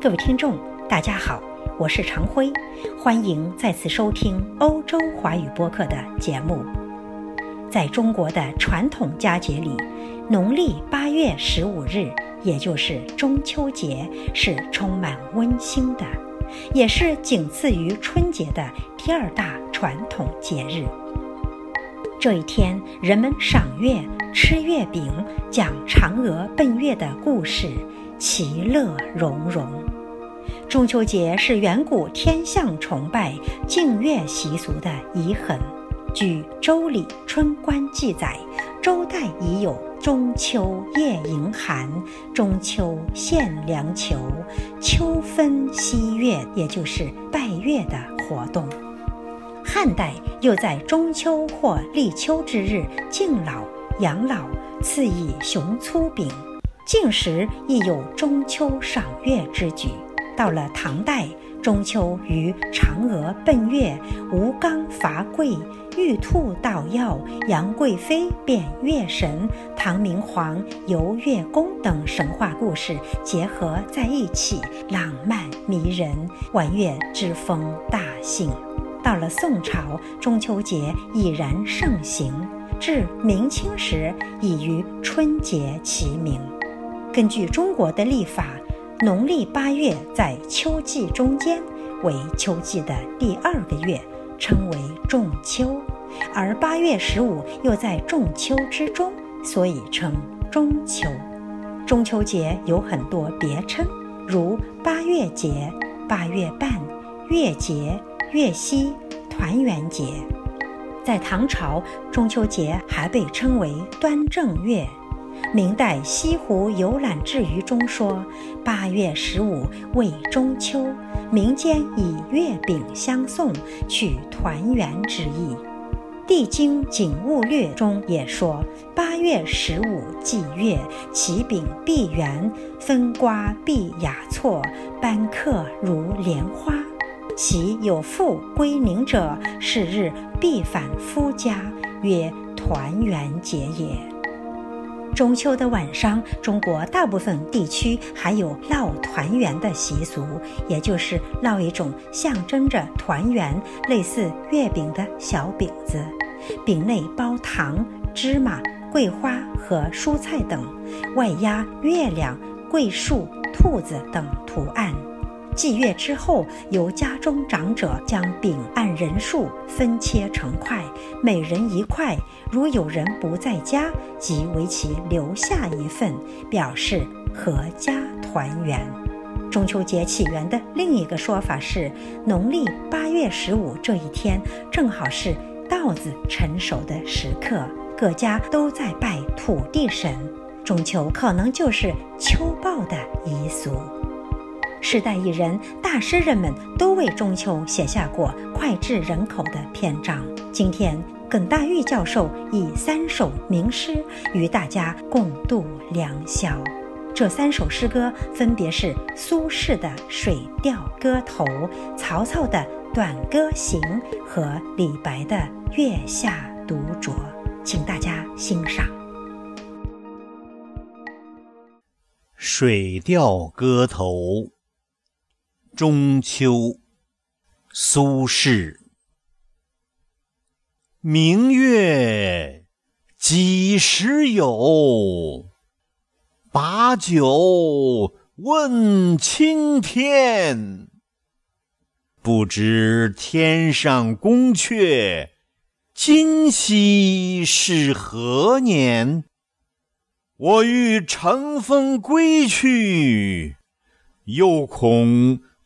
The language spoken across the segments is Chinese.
各位听众，大家好，我是常辉，欢迎再次收听欧洲华语播客的节目。在中国的传统佳节里，农历八月十五日，也就是中秋节，是充满温馨的，也是仅次于春节的第二大传统节日。这一天，人们赏月、吃月饼、讲嫦娥奔月的故事，其乐融融。中秋节是远古天象崇拜、敬月习俗的遗痕。据《周礼·春官》记载，周代已有中秋夜迎寒、中秋献凉球、秋分夕月，也就是拜月的活动。汉代又在中秋或立秋之日敬老养老，赐以熊粗饼。晋时亦有中秋赏月之举。到了唐代，中秋与嫦娥奔月、吴刚伐桂、玉兔捣药、杨贵妃变月神、唐明皇游月宫等神话故事结合在一起，浪漫迷人，玩月之风大兴。到了宋朝，中秋节已然盛行，至明清时已与春节齐名。根据中国的历法，农历八月在秋季中间，为秋季的第二个月，称为仲秋；而八月十五又在仲秋之中，所以称中秋。中秋节有很多别称，如八月节、八月半、月节。月夕、团圆节，在唐朝，中秋节还被称为端正月。明代《西湖游览志余》中说：“八月十五为中秋，民间以月饼相送，取团圆之意。”《地经景物略》中也说：“八月十五祭月，其饼必圆，分瓜必雅错，班客如莲花。”其有父归宁者，是日必返夫家，曰团圆节也。中秋的晚上，中国大部分地区还有烙团圆的习俗，也就是烙一种象征着团圆、类似月饼的小饼子，饼内包糖、芝麻、桂花和蔬菜等，外压月亮、桂树、兔子等图案。祭月之后，由家中长者将饼按人数分切成块，每人一块。如有人不在家，即为其留下一份，表示阖家团圆。中秋节起源的另一个说法是，农历八月十五这一天正好是稻子成熟的时刻，各家都在拜土地神，中秋可能就是秋报的习俗。世代艺人、大诗人们都为中秋写下过脍炙人口的篇章。今天，耿大玉教授以三首名诗与大家共度良宵。这三首诗歌分别是苏轼的《水调歌头》、曹操的《短歌行》和李白的《月下独酌》，请大家欣赏《水调歌头》。中秋，苏轼。明月几时有？把酒问青天。不知天上宫阙，今夕是何年？我欲乘风归去，又恐。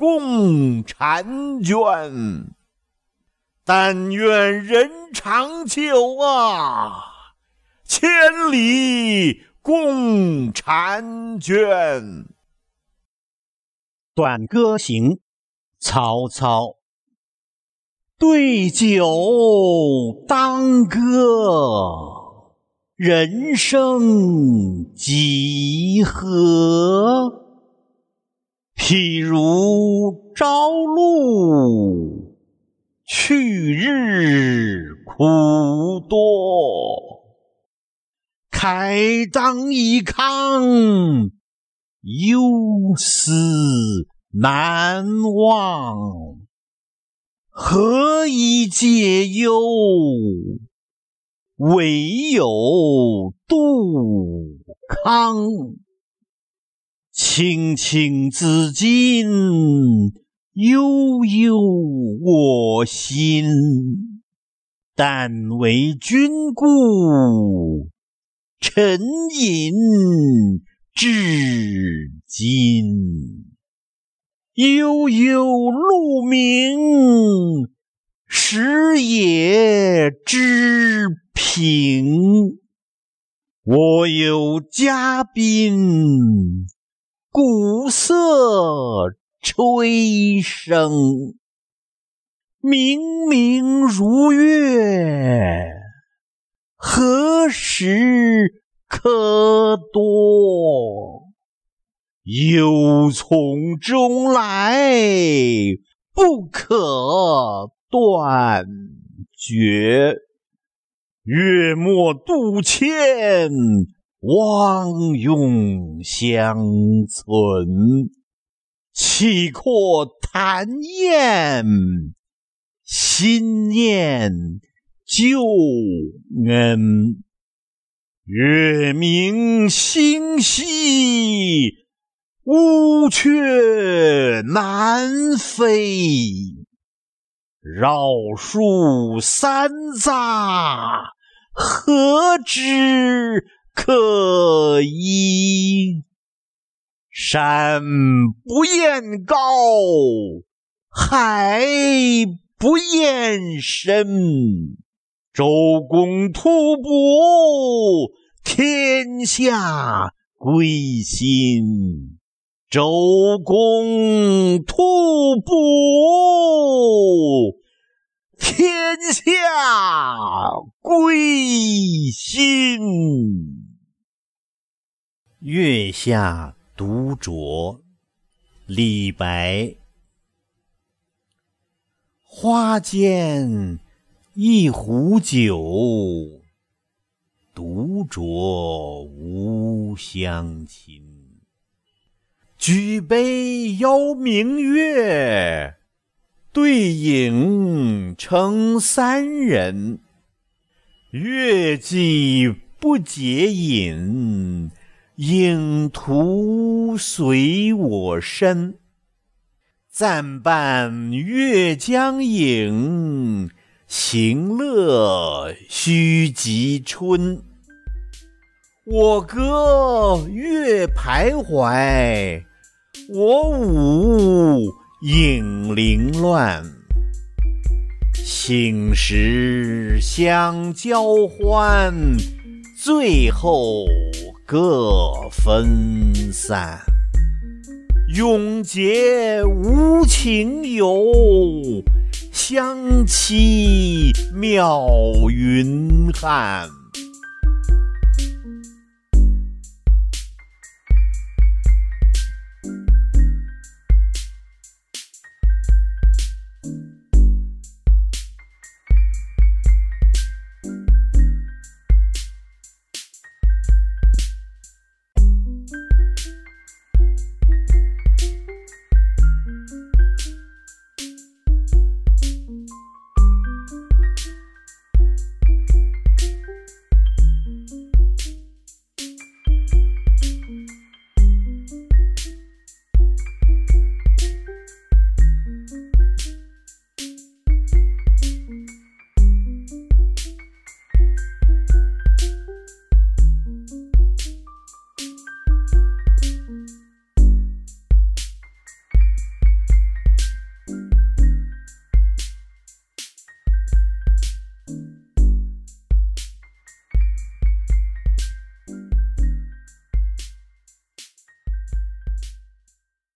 共婵娟。但愿人长久啊，千里共婵娟。短歌行，曹操。对酒当歌。人生几何？譬如朝露，去日苦多。慨当以慷，忧思难忘。何以解忧？唯有杜康，青青子衿，悠悠我心。但为君故，沉吟至今。悠悠鹿鸣，食野之。苹，我有嘉宾，鼓瑟吹笙，明明如月，何时可掇？忧从中来，不可断绝。月末渡迁，汪涌相存。气阔谈宴，心念旧恩。月明星稀，乌鹊南飞。绕树三匝，何枝可依？山不厌高，海不厌深。周公吐哺，天下归心。周公吐哺，天下归心。月下独酌，李白。花间一壶酒，独酌无相亲。举杯邀明月，对影成三人。月既不解饮，影徒随我身。暂伴月将影，行乐须及春。我歌月徘徊。我舞影零乱，醒时相交欢，醉后各分散。永结无情游，相期邈云汉。